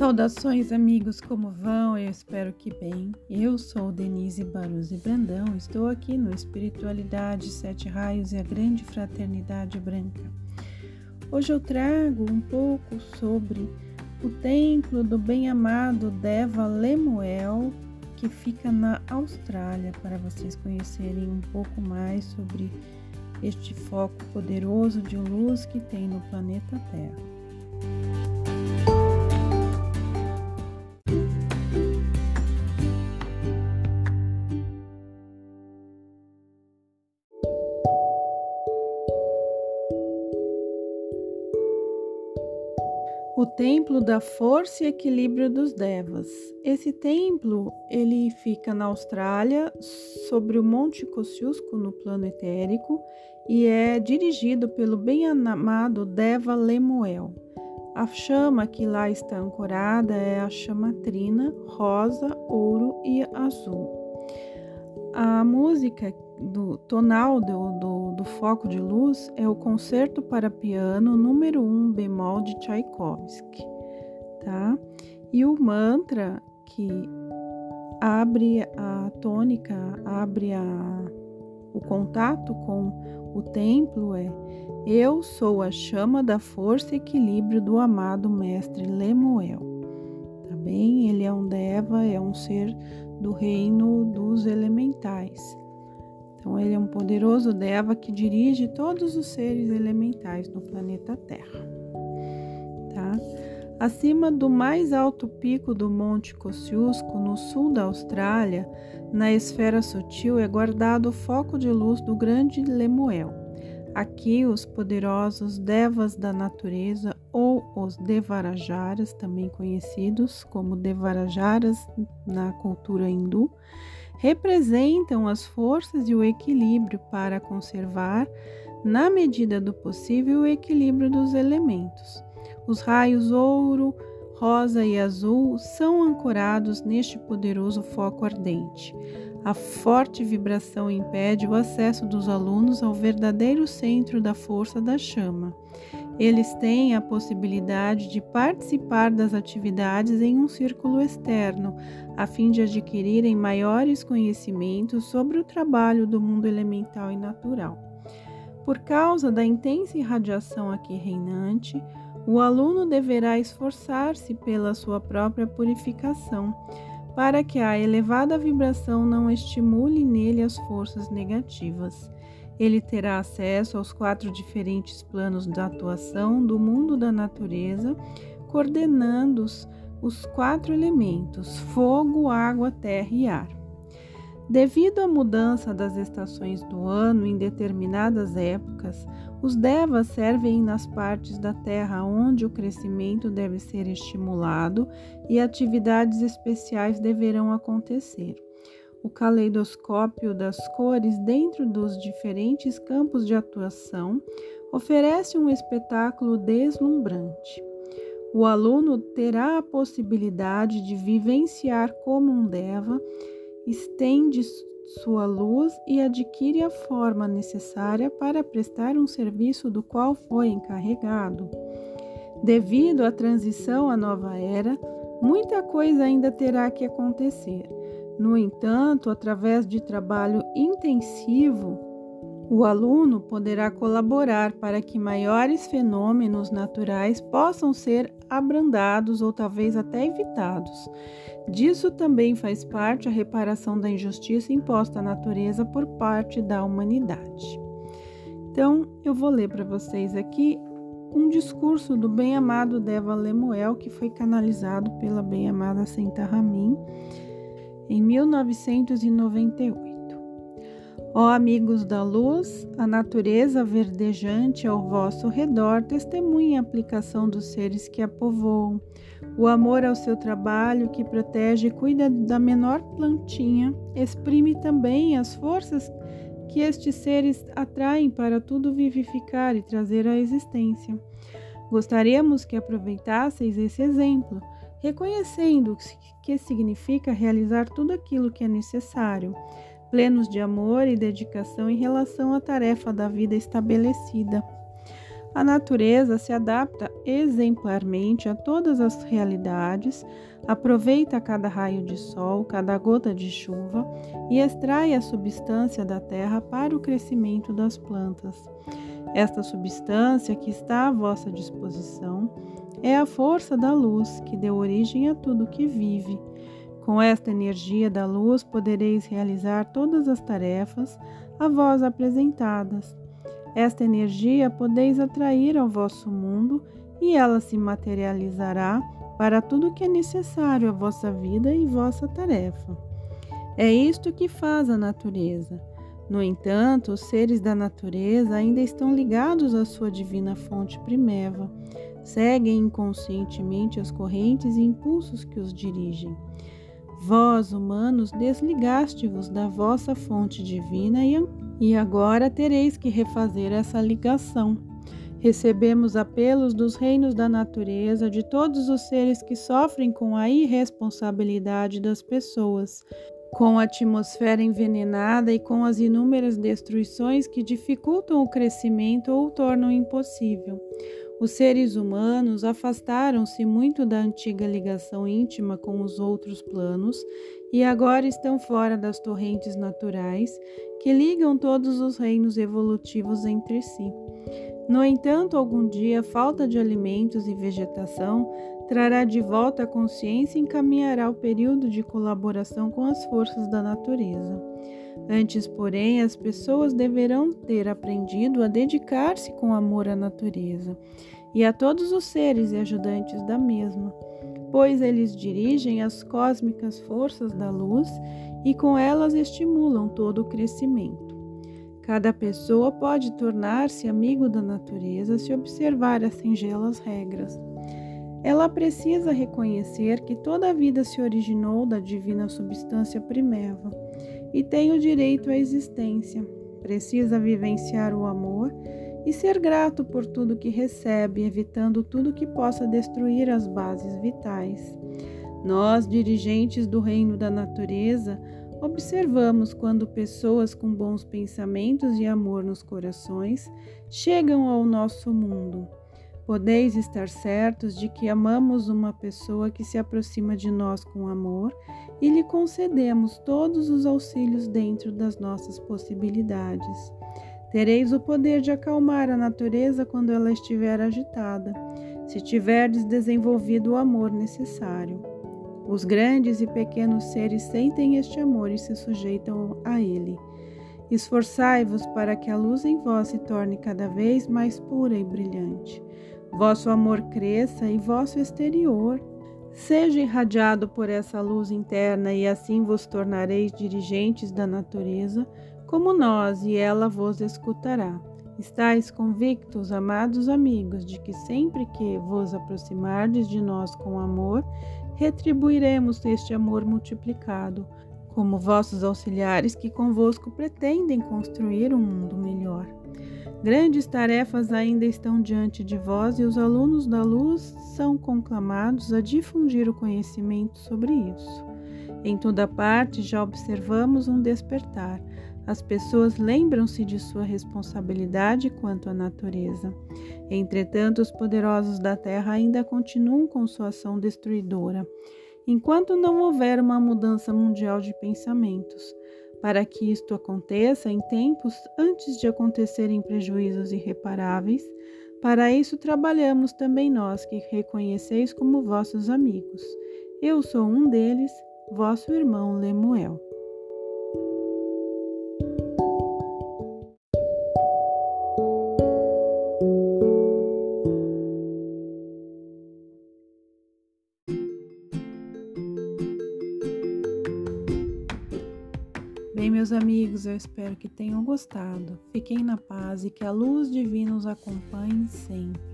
Saudações, amigos, como vão? Eu espero que bem. Eu sou Denise Baruzzi Brandão, estou aqui no Espiritualidade Sete Raios e a Grande Fraternidade Branca. Hoje eu trago um pouco sobre o templo do bem-amado Deva Lemuel, que fica na Austrália, para vocês conhecerem um pouco mais sobre este foco poderoso de luz que tem no planeta Terra. O templo da força e equilíbrio dos devas. Esse templo, ele fica na Austrália, sobre o Monte Kosciuszko, no plano etérico, e é dirigido pelo bem-amado Deva Lemuel. A chama que lá está ancorada é a chama trina, rosa, ouro e azul. A música do tonal do, do, do, foco de luz é o concerto para piano número 1 um, bemol de Tchaikovsky, tá? E o mantra que abre a tônica, abre a, o contato com o templo é Eu sou a chama da força e equilíbrio do amado mestre Lemuel. Tá bem? Ele é um deva, é um ser do reino dos elementais. Então, ele é um poderoso Deva que dirige todos os seres elementais no planeta Terra. Tá? Acima do mais alto pico do Monte Kosciuszko, no sul da Austrália, na esfera sutil, é guardado o foco de luz do grande Lemuel. Aqui, os poderosos Devas da natureza, ou os Devarajaras, também conhecidos como Devarajaras na cultura hindu, representam as forças e o equilíbrio para conservar, na medida do possível, o equilíbrio dos elementos. Os raios ouro, rosa e azul são ancorados neste poderoso foco ardente. A forte vibração impede o acesso dos alunos ao verdadeiro centro da força da chama. Eles têm a possibilidade de participar das atividades em um círculo externo, a fim de adquirirem maiores conhecimentos sobre o trabalho do mundo elemental e natural. Por causa da intensa irradiação aqui reinante, o aluno deverá esforçar-se pela sua própria purificação, para que a elevada vibração não estimule nele as forças negativas. Ele terá acesso aos quatro diferentes planos de atuação do mundo da natureza, coordenando-os os quatro elementos: fogo, água, terra e ar. Devido à mudança das estações do ano em determinadas épocas, os devas servem nas partes da terra onde o crescimento deve ser estimulado e atividades especiais deverão acontecer o caleidoscópio das cores dentro dos diferentes campos de atuação oferece um espetáculo deslumbrante. O aluno terá a possibilidade de vivenciar como um deva, estende sua luz e adquire a forma necessária para prestar um serviço do qual foi encarregado. Devido à transição à nova era, muita coisa ainda terá que acontecer no entanto, através de trabalho intensivo, o aluno poderá colaborar para que maiores fenômenos naturais possam ser abrandados ou talvez até evitados. Disso também faz parte a reparação da injustiça imposta à natureza por parte da humanidade. Então, eu vou ler para vocês aqui um discurso do bem-amado Deva Lemuel, que foi canalizado pela bem-amada Senta Ramin em 1998. Ó amigos da luz, a natureza verdejante ao vosso redor testemunha a aplicação dos seres que a povoam, o amor ao seu trabalho que protege e cuida da menor plantinha, exprime também as forças que estes seres atraem para tudo vivificar e trazer à existência. Gostaríamos que aproveitasseis esse exemplo reconhecendo que significa realizar tudo aquilo que é necessário, plenos de amor e dedicação em relação à tarefa da vida estabelecida. A natureza se adapta exemplarmente a todas as realidades, aproveita cada raio de sol, cada gota de chuva e extrai a substância da terra para o crescimento das plantas. Esta substância que está à vossa disposição é a força da luz que deu origem a tudo que vive. Com esta energia da luz podereis realizar todas as tarefas a vós apresentadas. Esta energia podeis atrair ao vosso mundo e ela se materializará para tudo que é necessário à vossa vida e vossa tarefa. É isto que faz a natureza. No entanto, os seres da natureza ainda estão ligados à sua divina fonte primeva, seguem inconscientemente as correntes e impulsos que os dirigem. Vós, humanos, desligaste-vos da vossa fonte divina e agora tereis que refazer essa ligação. Recebemos apelos dos reinos da natureza, de todos os seres que sofrem com a irresponsabilidade das pessoas, com a atmosfera envenenada e com as inúmeras destruições que dificultam o crescimento ou tornam impossível. Os seres humanos afastaram-se muito da antiga ligação íntima com os outros planos e agora estão fora das torrentes naturais que ligam todos os reinos evolutivos entre si. No entanto, algum dia, falta de alimentos e vegetação trará de volta a consciência e encaminhará o período de colaboração com as forças da natureza. Antes, porém, as pessoas deverão ter aprendido a dedicar-se com amor à natureza e a todos os seres e ajudantes da mesma, pois eles dirigem as cósmicas forças da luz e com elas estimulam todo o crescimento. Cada pessoa pode tornar-se amigo da natureza se observar as singelas regras. Ela precisa reconhecer que toda a vida se originou da divina substância primeva e tem o direito à existência. Precisa vivenciar o amor e ser grato por tudo que recebe, evitando tudo que possa destruir as bases vitais. Nós, dirigentes do reino da natureza, observamos quando pessoas com bons pensamentos e amor nos corações chegam ao nosso mundo. Podeis estar certos de que amamos uma pessoa que se aproxima de nós com amor e lhe concedemos todos os auxílios dentro das nossas possibilidades. Tereis o poder de acalmar a natureza quando ela estiver agitada, se tiverdes desenvolvido o amor necessário. Os grandes e pequenos seres sentem este amor e se sujeitam a ele. Esforçai-vos para que a luz em vós se torne cada vez mais pura e brilhante vosso amor cresça e vosso exterior seja irradiado por essa luz interna, e assim vos tornareis dirigentes da natureza, como nós, e ela vos escutará. Estais convictos, amados amigos, de que sempre que vos aproximardes de nós com amor, retribuiremos este amor multiplicado, como vossos auxiliares que convosco pretendem construir um mundo melhor. Grandes tarefas ainda estão diante de vós e os alunos da luz são conclamados a difundir o conhecimento sobre isso. Em toda parte já observamos um despertar. As pessoas lembram-se de sua responsabilidade quanto à natureza. Entretanto, os poderosos da terra ainda continuam com sua ação destruidora. Enquanto não houver uma mudança mundial de pensamentos, para que isto aconteça em tempos antes de acontecerem prejuízos irreparáveis, para isso trabalhamos também nós que reconheceis como vossos amigos. Eu sou um deles, vosso irmão Lemuel. Bem, meus amigos, eu espero que tenham gostado. Fiquem na paz e que a luz divina os acompanhe sempre.